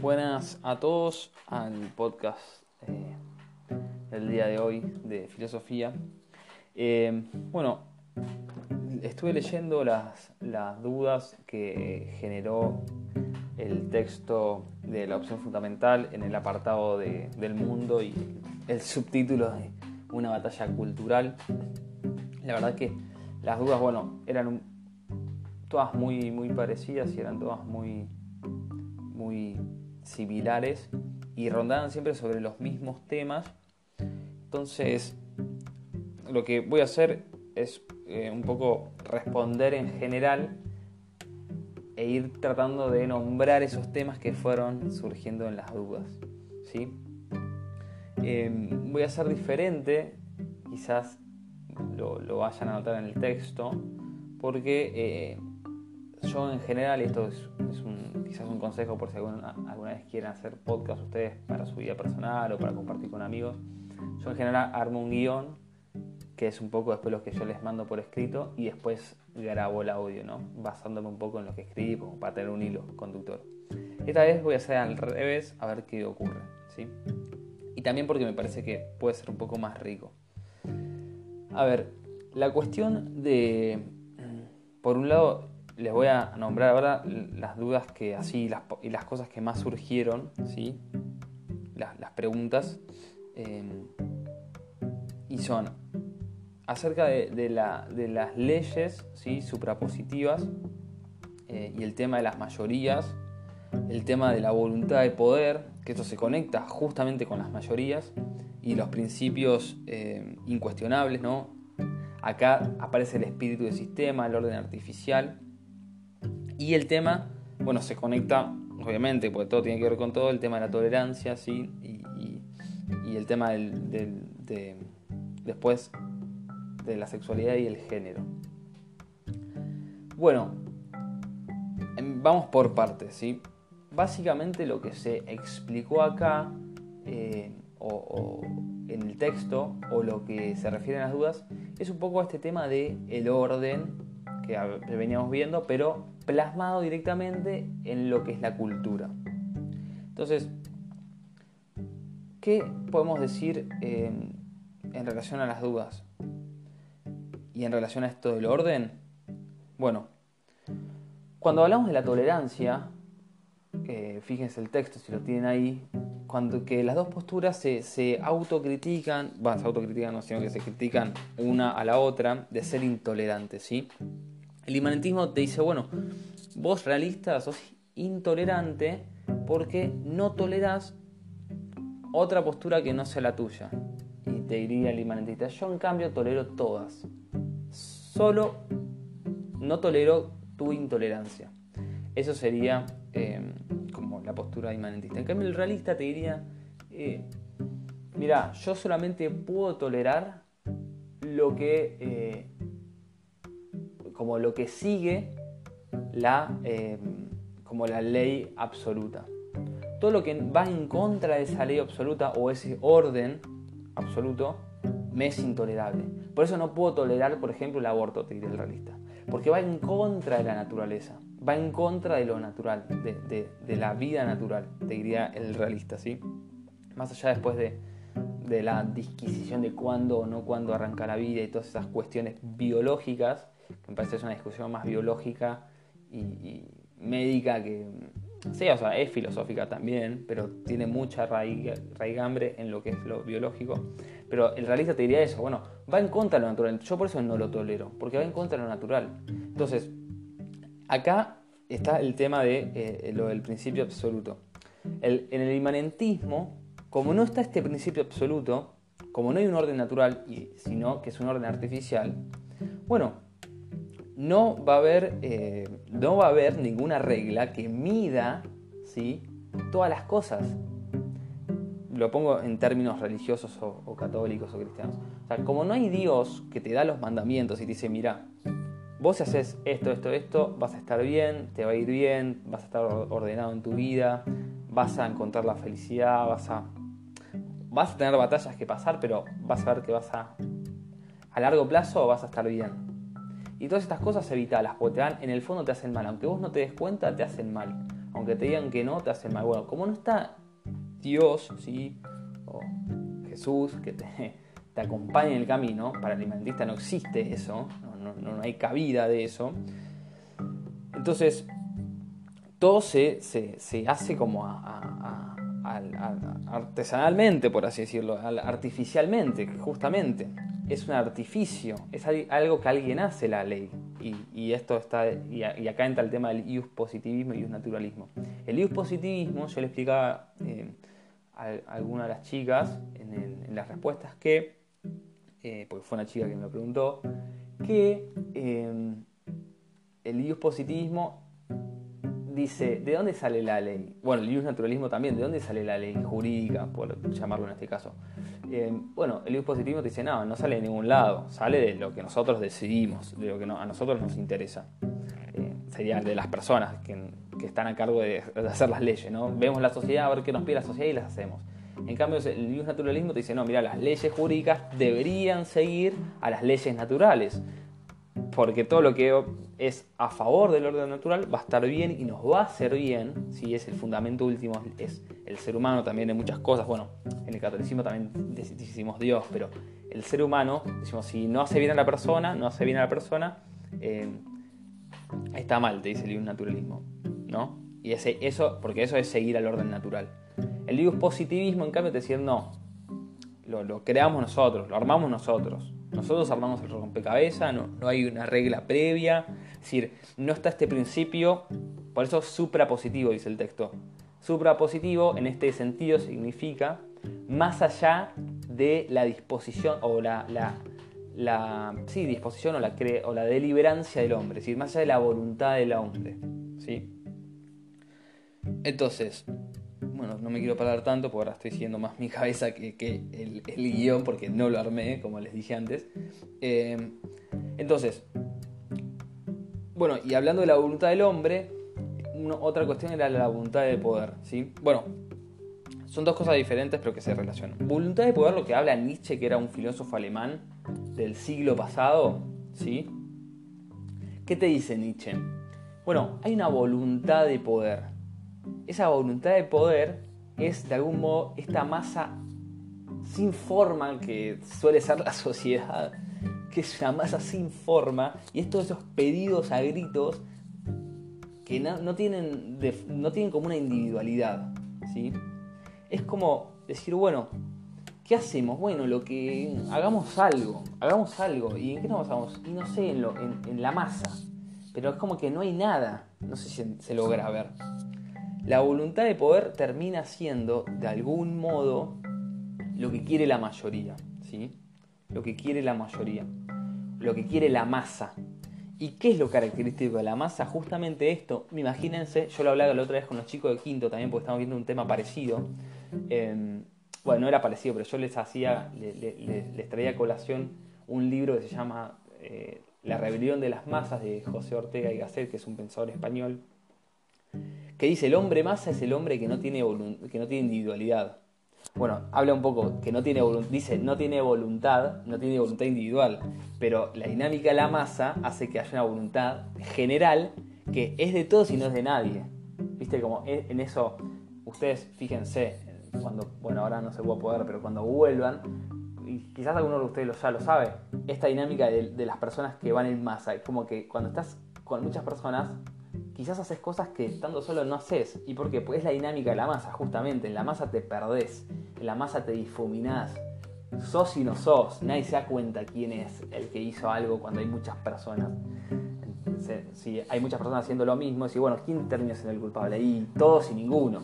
Buenas a todos al podcast eh, del día de hoy de filosofía. Eh, bueno, estuve leyendo las, las dudas que generó el texto de la opción fundamental en el apartado de, del mundo y el subtítulo de una batalla cultural. La verdad que las dudas, bueno, eran todas muy, muy parecidas y eran todas muy, muy similares y rondaban siempre sobre los mismos temas. Entonces, lo que voy a hacer es eh, un poco responder en general e ir tratando de nombrar esos temas que fueron surgiendo en las dudas. ¿sí? Em, voy a ser diferente, quizás lo, lo, vayan a notar en el texto, porque eh, yo en general, esto es, quizás un consejo por si alguna, alguna, vez quieren hacer podcast ustedes para su vida personal o para compartir con amigos, yo en general armo un guion que es un poco después lo que yo les mando por escrito y después grabo el audio, ¿no? Basándome un poco en lo que escribí para tener un hilo conductor. Esta vez voy a hacer al revés a ver qué ocurre, ¿sí? Y también porque me parece que puede ser un poco más rico. A ver, la cuestión de, por un lado, les voy a nombrar ahora las dudas que así las, y las cosas que más surgieron, ¿sí? Las, preguntas. Eh, y son acerca de, de, la, de las leyes ¿sí? suprapositivas eh, y el tema de las mayorías, el tema de la voluntad de poder, que esto se conecta justamente con las mayorías, y los principios eh, incuestionables, ¿no? Acá aparece el espíritu del sistema, el orden artificial, y el tema, bueno, se conecta, obviamente, porque todo tiene que ver con todo, el tema de la tolerancia, ¿sí? Y, el tema del, del, de, después de la sexualidad y el género. Bueno, em, vamos por partes, ¿sí? Básicamente lo que se explicó acá, eh, o, o, en el texto, o lo que se refiere a las dudas, es un poco a este tema de el orden que veníamos viendo, pero plasmado directamente en lo que es la cultura. Entonces, ¿qué podemos decir en, en relación a las dudas? Y en relación a esto del orden, bueno, cuando hablamos de la tolerancia, eh, fíjense el texto si lo tienen ahí, cuando que las dos posturas se, se autocritican, bueno, se autocritican no, sino que se critican una a la otra de ser intolerantes, ¿sí? El inmanentismo te dice, bueno, vos realista sos intolerante porque no tolerás otra postura que no sea la tuya. Y te diría el inmanentista, yo en cambio tolero todas solo no tolero tu intolerancia. Eso sería eh, como la postura inmanentista. En cambio, el realista te diría, eh, mira, yo solamente puedo tolerar lo que, eh, como lo que sigue la, eh, como la ley absoluta. Todo lo que va en contra de esa ley absoluta o ese orden absoluto me es intolerable. Por eso no puedo tolerar, por ejemplo, el aborto, te diría el realista. Porque va en contra de la naturaleza, va en contra de lo natural, de, de, de la vida natural, te diría el realista, ¿sí? Más allá después de, de la disquisición de cuándo o no cuándo arranca la vida y todas esas cuestiones biológicas, que me parece es una discusión más biológica y, y médica que, sí, o sea, es filosófica también, pero tiene mucha raigambre en lo que es lo biológico. Pero el realista te diría eso, bueno, va en contra de lo natural. Yo por eso no lo tolero, porque va en contra de lo natural. Entonces, acá está el tema de eh, lo del principio absoluto. El, en el inmanentismo, como no está este principio absoluto, como no hay un orden natural, y, sino que es un orden artificial, bueno, no va a haber, eh, no va a haber ninguna regla que mida ¿sí? todas las cosas. Lo pongo en términos religiosos o, católicos o cristianos. O sea, como no hay Dios que te da los mandamientos y te dice, mira, vos si haces esto, esto, esto, vas a estar bien, te va a ir bien, vas a estar ordenado en tu vida, vas a encontrar la felicidad, vas a, vas a tener batallas que pasar, pero vas a ver que vas a, a largo plazo vas a estar bien. Y todas estas cosas evitalas, porque te dan, en el fondo te hacen mal. Aunque vos no te des cuenta, te hacen mal. aunque te digan que no, te hacen mal. Bueno, como no está Dios, ¿sí? o Jesús, que te, te acompaña en el camino, para el alimentista no existe eso, no, no, hay cabida de eso. Entonces, todo se, se, hace como artesanalmente, por así decirlo, artificialmente, justamente es un artificio, es algo que alguien hace la ley. Y, esto está, y, acá entra el tema del ius positivismo y ius naturalismo. El ius positivismo, yo le explicaba eh, a, alguna de las chicas en, las respuestas que, eh, porque fue una chica que me lo preguntó, que eh, el ius positivismo dice, ¿de dónde sale la ley? Bueno, el naturalismo también, ¿de dónde sale la ley jurídica, por llamarlo en este caso? Eh, bueno, el positivismo te dice, no, no sale de ningún lado, sale de lo que nosotros decidimos, de lo que a nosotros nos interesa. Eh, sería de las personas que, están a cargo de, hacer las leyes, ¿no? Vemos la sociedad, a ver qué nos pide la sociedad y las hacemos. En cambio, el naturalismo te dice, no, mira, las leyes jurídicas deberían seguir a las leyes naturales porque todo lo que es a favor del orden natural va a estar bien y nos va a hacer bien, si es el fundamento último, es el ser humano también en muchas cosas, bueno, en el catolicismo también decimos Dios, pero el ser humano, decimos, si no hace bien a la persona, no hace bien a la persona, eh, está mal, te dice el naturalismo, ¿no? Y ese, eso, porque eso es seguir al orden natural. El dios positivismo, en cambio, te dice, no, lo, lo creamos nosotros, lo armamos nosotros. Nosotros armamos el rompecabezas, no, no hay una regla previa, es decir, no está este principio, por eso suprapositivo dice el texto. Suprapositivo en este sentido significa más allá de la disposición o la, la, sí, disposición o la, o la deliberancia del hombre, es decir, más allá de la voluntad del hombre. ¿sí? Entonces, bueno, no me quiero parar tanto porque ahora estoy siguiendo más mi cabeza que, el, guion porque no lo armé, como les dije antes. Eh, entonces, bueno, y hablando de la voluntad del hombre, otra cuestión era la voluntad de poder, ¿sí? Bueno, son dos cosas diferentes pero que se relacionan. Voluntad de poder, lo que habla Nietzsche, que era un filósofo alemán del siglo pasado, ¿sí? ¿Qué te dice Nietzsche? Bueno, hay una voluntad de poder esa voluntad de poder es de algún modo esta masa sin forma que suele ser la sociedad, que es una masa sin forma, y es todos esos pedidos a gritos que no, tienen, no tienen como una individualidad. ¿sí? Es como decir, bueno, ¿qué hacemos? Bueno, lo que hagamos algo, hagamos algo. ¿Y en qué nos basamos? Y no sé, en, lo, en la masa. Pero es como que no hay nada. No sé si se logra ver. La voluntad de poder termina siendo, de algún modo, lo que quiere la mayoría, ¿sí? Lo que quiere la mayoría, lo que quiere la masa. ¿Y qué es lo característico de la masa? Justamente esto, imagínense, yo lo hablaba la otra vez con los chicos de quinto también, porque estamos viendo un tema parecido. Em, bueno, no era parecido, pero yo les hacía, les, traía a colación un libro que se llama eh, La rebelión de las masas de José Ortega y Gasset, que es un pensador español que dice el hombre masa es el hombre que no tiene, que no tiene individualidad. Bueno, habla un poco que no tiene dice no tiene voluntad, no tiene voluntad individual, pero la dinámica de la masa hace que haya una voluntad general que es de todos y no es de nadie. Viste como e, en eso, ustedes fíjense, cuando, bueno, ahora no se va a poder, pero cuando vuelvan, y quizás alguno de ustedes ya lo sabe, esta dinámica de, de las personas que van en masa, es como que cuando estás con muchas personas, quizás haces cosas que estando solo no haces. ¿Y por qué? Pues es la dinámica de la masa, justamente. En la masa te perdés, en la masa te difuminás. Sos y no sos, nadie se da cuenta quién es el que hizo algo cuando hay muchas personas. Si hay muchas personas haciendo lo mismo, y bueno, ¿quién termina siendo el culpable? Y todos y ninguno,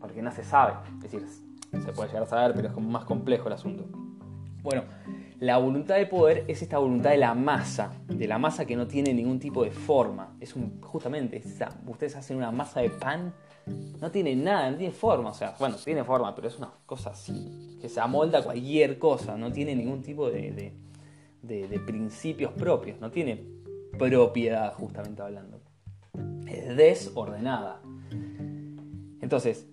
porque no se sabe. Es decir, se puede llegar a saber, pero es como más complejo el asunto. Bueno, la voluntad de poder es esta voluntad de la masa, de la masa que no tiene ningún tipo de forma. Es un, justamente, ustedes hacen una masa de pan, no tiene nada, no tiene forma. O sea, bueno, tiene forma, pero es una cosa así, que se amolda a cualquier cosa, no tiene ningún tipo de, principios propios, no tiene propiedad, justamente hablando. Es desordenada. Entonces,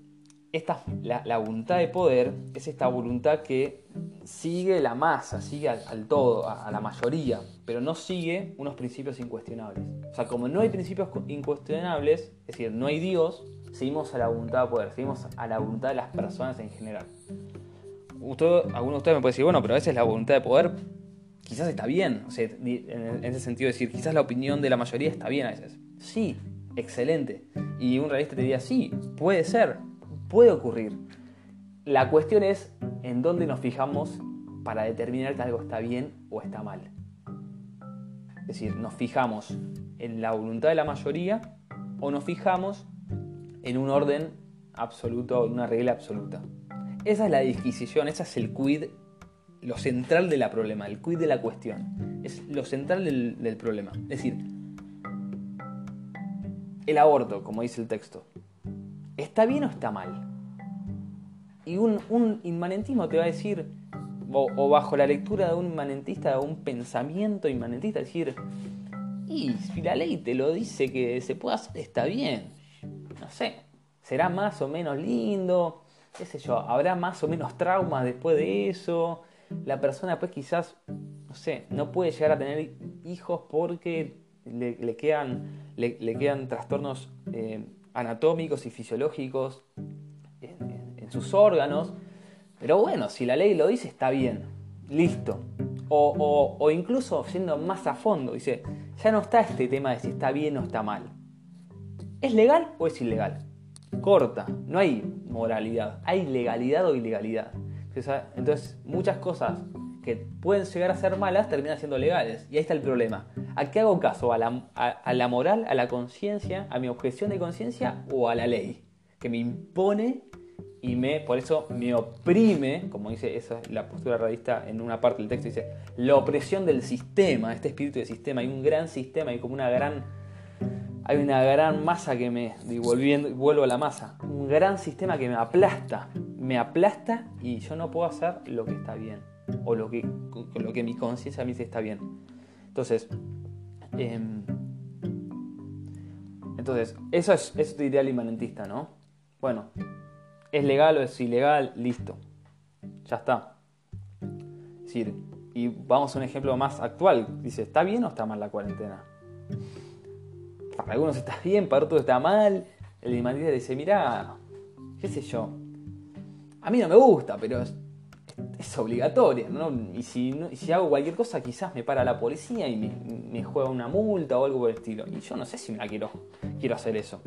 esta, la, voluntad de poder es esta voluntad que sigue la masa, sigue al, todo, a, la mayoría, pero no sigue unos principios incuestionables. O sea, como no hay principios incuestionables, es decir, no hay Dios, seguimos a la voluntad de poder, seguimos a la voluntad de las personas en general. Usted, alguno de ustedes me puede decir, bueno, pero a veces la voluntad de poder quizás está bien, o sea, en ese sentido decir, quizás la opinión de la mayoría está bien a veces. Sí, excelente. Y un realista te diría, sí, puede ser, puede ocurrir. La cuestión es en dónde nos fijamos para determinar que algo está bien o está mal. Es decir, nos fijamos en la voluntad de la mayoría o nos fijamos en un orden absoluto, en una regla absoluta. Esa es la disquisición, ese es el quid, lo central de la problema, el quid de la cuestión. Es lo central del, del problema. Es decir, el aborto, como dice el texto, ¿está bien o está mal? Y un, inmanentismo te va a decir, o, bajo la lectura de un inmanentista, un pensamiento inmanentista, decir, y si la ley te lo dice que se puede hacer, está bien. No sé, será más o menos lindo, qué sé yo, habrá más o menos traumas después de eso. La persona pues quizás, no sé, no puede llegar a tener hijos porque le, quedan, le, quedan trastornos eh, anatómicos y fisiológicos sus órganos. Pero bueno, si la ley lo dice, está bien. Listo. O, incluso siendo más a fondo, dice, ya no está este tema de si está bien o está mal. ¿Es legal o es ilegal? Corta, no hay moralidad, hay legalidad o ilegalidad. Entonces, muchas cosas que pueden llegar a ser malas terminan siendo legales. Y ahí está el problema. ¿A qué hago caso? ¿A la, a la moral, a la conciencia, a mi objeción de conciencia o a la ley? Que me impone y me, por eso me oprime, como dice esa es la postura realista en una parte del texto, dice, la opresión del sistema, este espíritu de sistema, hay un gran sistema, hay como una gran, hay una gran masa que me, volviendo, vuelvo a la masa, un gran sistema que me aplasta, me aplasta y yo no puedo hacer lo que está bien, o lo que, lo que mi conciencia me dice está bien. Entonces, em, entonces, eso es, eso te diría el inmanentista, ¿no? Bueno, es legal o es ilegal, listo. Ya está. Es decir, y vamos a un ejemplo más actual. Dice, ¿está bien o está mal la cuarentena? Para algunos está bien, para otros está mal. El imantista dice, mira, qué sé yo. A mí no me gusta, pero es, obligatoria. ¿no? Y, si, si hago cualquier cosa, quizás me para la policía y me, juega una multa o algo por el estilo. Y yo no sé si me la quiero, quiero hacer eso.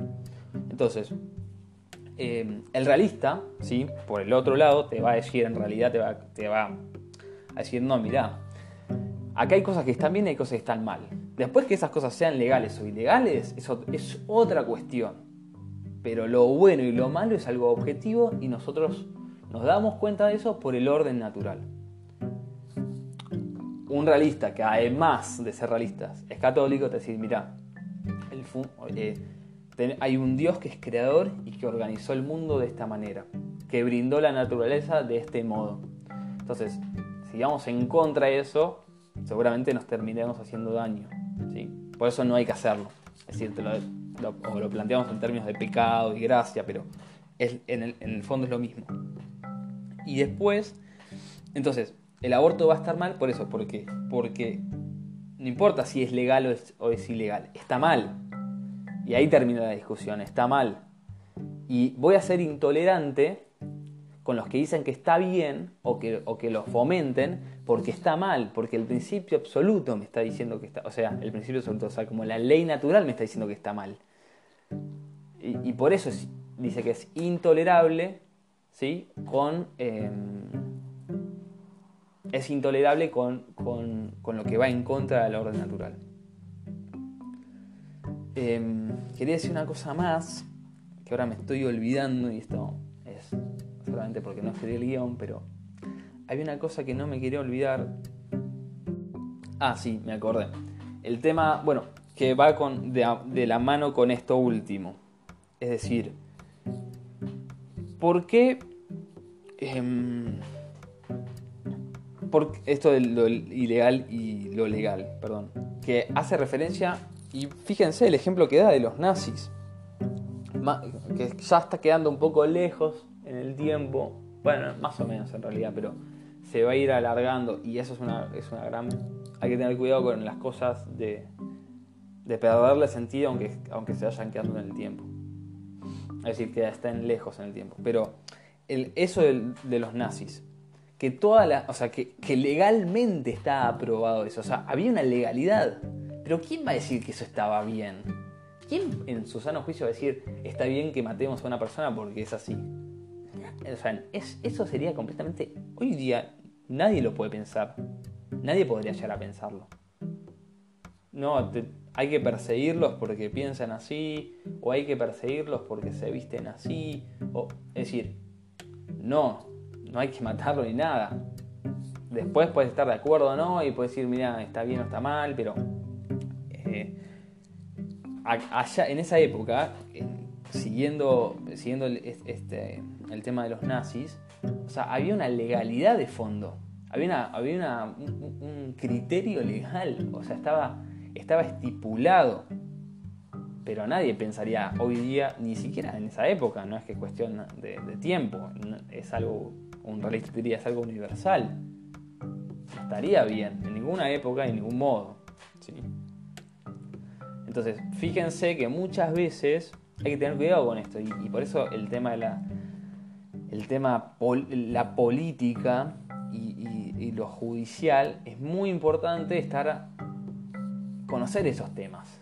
Entonces, Em, el realista, ¿sí? por el otro lado, te va a decir, en realidad te va, te va a decir, no, mira, acá hay cosas que están bien y hay cosas que están mal. Después que esas cosas sean legales o ilegales, eso es otra cuestión. Pero lo bueno y lo malo es algo objetivo y nosotros nos damos cuenta de eso por el orden natural. Un realista que además de ser realista es católico te dice, mira, el, eh, hay un Dios que es creador y que organizó el mundo de esta manera, que brindó la naturaleza de este modo. Entonces, si vamos en contra de eso, seguramente nos terminemos haciendo daño. ¿sí? Por eso no hay que hacerlo. Es decir, o lo planteamos en términos de pecado y gracia, pero en, el, fondo es lo mismo. Y después, entonces, el aborto va a estar mal por eso. ¿Por qué? Porque no importa si es legal o es ilegal, está mal. Y ahí termina la discusión, está mal. Y voy a ser intolerante con los que dicen que está bien o que, lo fomenten porque está mal, porque el principio absoluto me está diciendo que está, o sea, el principio absoluto, o sea, como la ley natural me está diciendo que está mal. Y, por eso dice que es intolerable, ¿sí? Con... Em, es intolerable con, con lo que va en contra de la orden natural. Em, quería decir una cosa más, que ahora me estoy olvidando, y esto es solamente porque no escribí el guion, pero hay una cosa que no me quería olvidar. Ah, sí, me acordé. El tema, bueno, que va con, de, la mano con esto último. Es decir, ¿por qué... Em, por esto de lo ilegal y lo legal, perdón, que hace referencia y fíjense el ejemplo que da de los nazis, que ya está quedando un poco lejos en el tiempo, bueno, más o menos en realidad, pero se va a ir alargando y eso es una, es una gran... Hay que tener cuidado con las cosas de, de perderle sentido aunque, aunque se vayan quedando en el tiempo. Es decir, que estén lejos en el tiempo. Pero el, eso de, los nazis, que toda la, o sea, que, que, legalmente está aprobado eso, o sea, había una legalidad. Pero ¿quién va a decir que eso estaba bien? ¿Quién en su sano juicio va a decir está bien que matemos a una persona porque es así? O sea, eso sería completamente... Hoy día nadie lo puede pensar. Nadie podría llegar a pensarlo. No, hay que perseguirlos porque piensan así, o hay que perseguirlos porque se visten así, o, es decir, no, no hay que matarlo ni nada. Después puedes estar de acuerdo o no, y puedes decir, mira, está bien o está mal, pero allá, en esa época, siguiendo, siguiendo el, este, el tema de los nazis, o sea, había una legalidad de fondo, había, había un, criterio legal, o sea, estaba, estaba estipulado. Pero nadie pensaría hoy día, ni siquiera en esa época, no es que es cuestión de, tiempo, es algo, un realista es algo universal. estaría bien, en ninguna época, en ningún modo. Entonces, fíjense que muchas veces hay que tener cuidado con esto y, por eso el tema de la, el tema la política y, lo judicial es muy importante estar conocer esos temas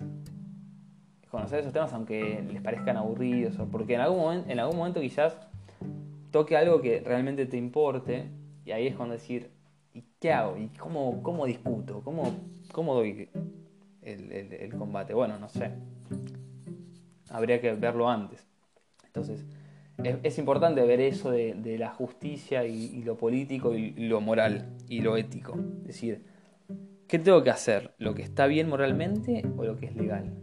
conocer esos temas aunque les parezcan aburridos porque en algún momento, en algún momento quizás toque algo que realmente te importe y ahí es cuando decir ¿y qué hago? ¿y cómo, cómo discuto? ¿Cómo, cómo doy el, combate. Bueno, no sé. Habría que verlo antes. Entonces, es, importante ver eso de, la justicia y, lo político y, lo moral y lo ético. Es decir, ¿qué tengo que hacer? ¿Lo que está bien moralmente o lo que es legal?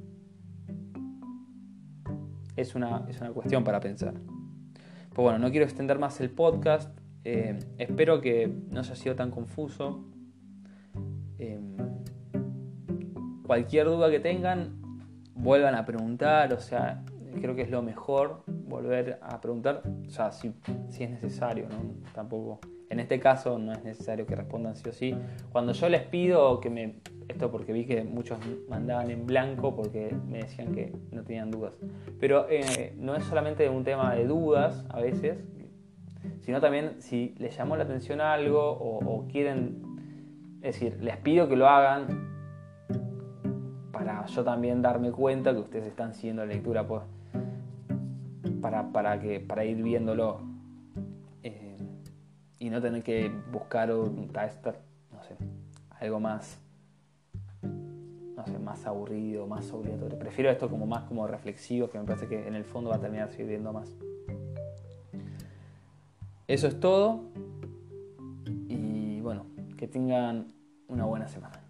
Es una, es una cuestión para pensar. Pues bueno, no quiero extender más el podcast. Eh, espero que no haya sido tan confuso. Eh, cualquier duda que tengan, vuelvan a preguntar, o sea, creo que es lo mejor volver a preguntar, o sea, si, es necesario, ¿no? Tampoco, en este caso no es necesario que respondan sí o sí. Cuando yo les pido esto porque vi que muchos mandaban en blanco porque me decían que no tenían dudas, pero eh, no es solamente un tema de dudas a veces, sino también si les llamó la atención algo o quieren, es decir, les pido que lo hagan para yo también darme cuenta que ustedes están siguiendo la lectura pues, para, para, que, para ir viéndolo eh, y no tener que buscar no sé, algo más no sé, más aburrido, más obligatorio. Prefiero esto como más como reflexivo, que me parece que en el fondo va a terminar sirviendo más. Eso es todo y bueno, que tengan una buena semana.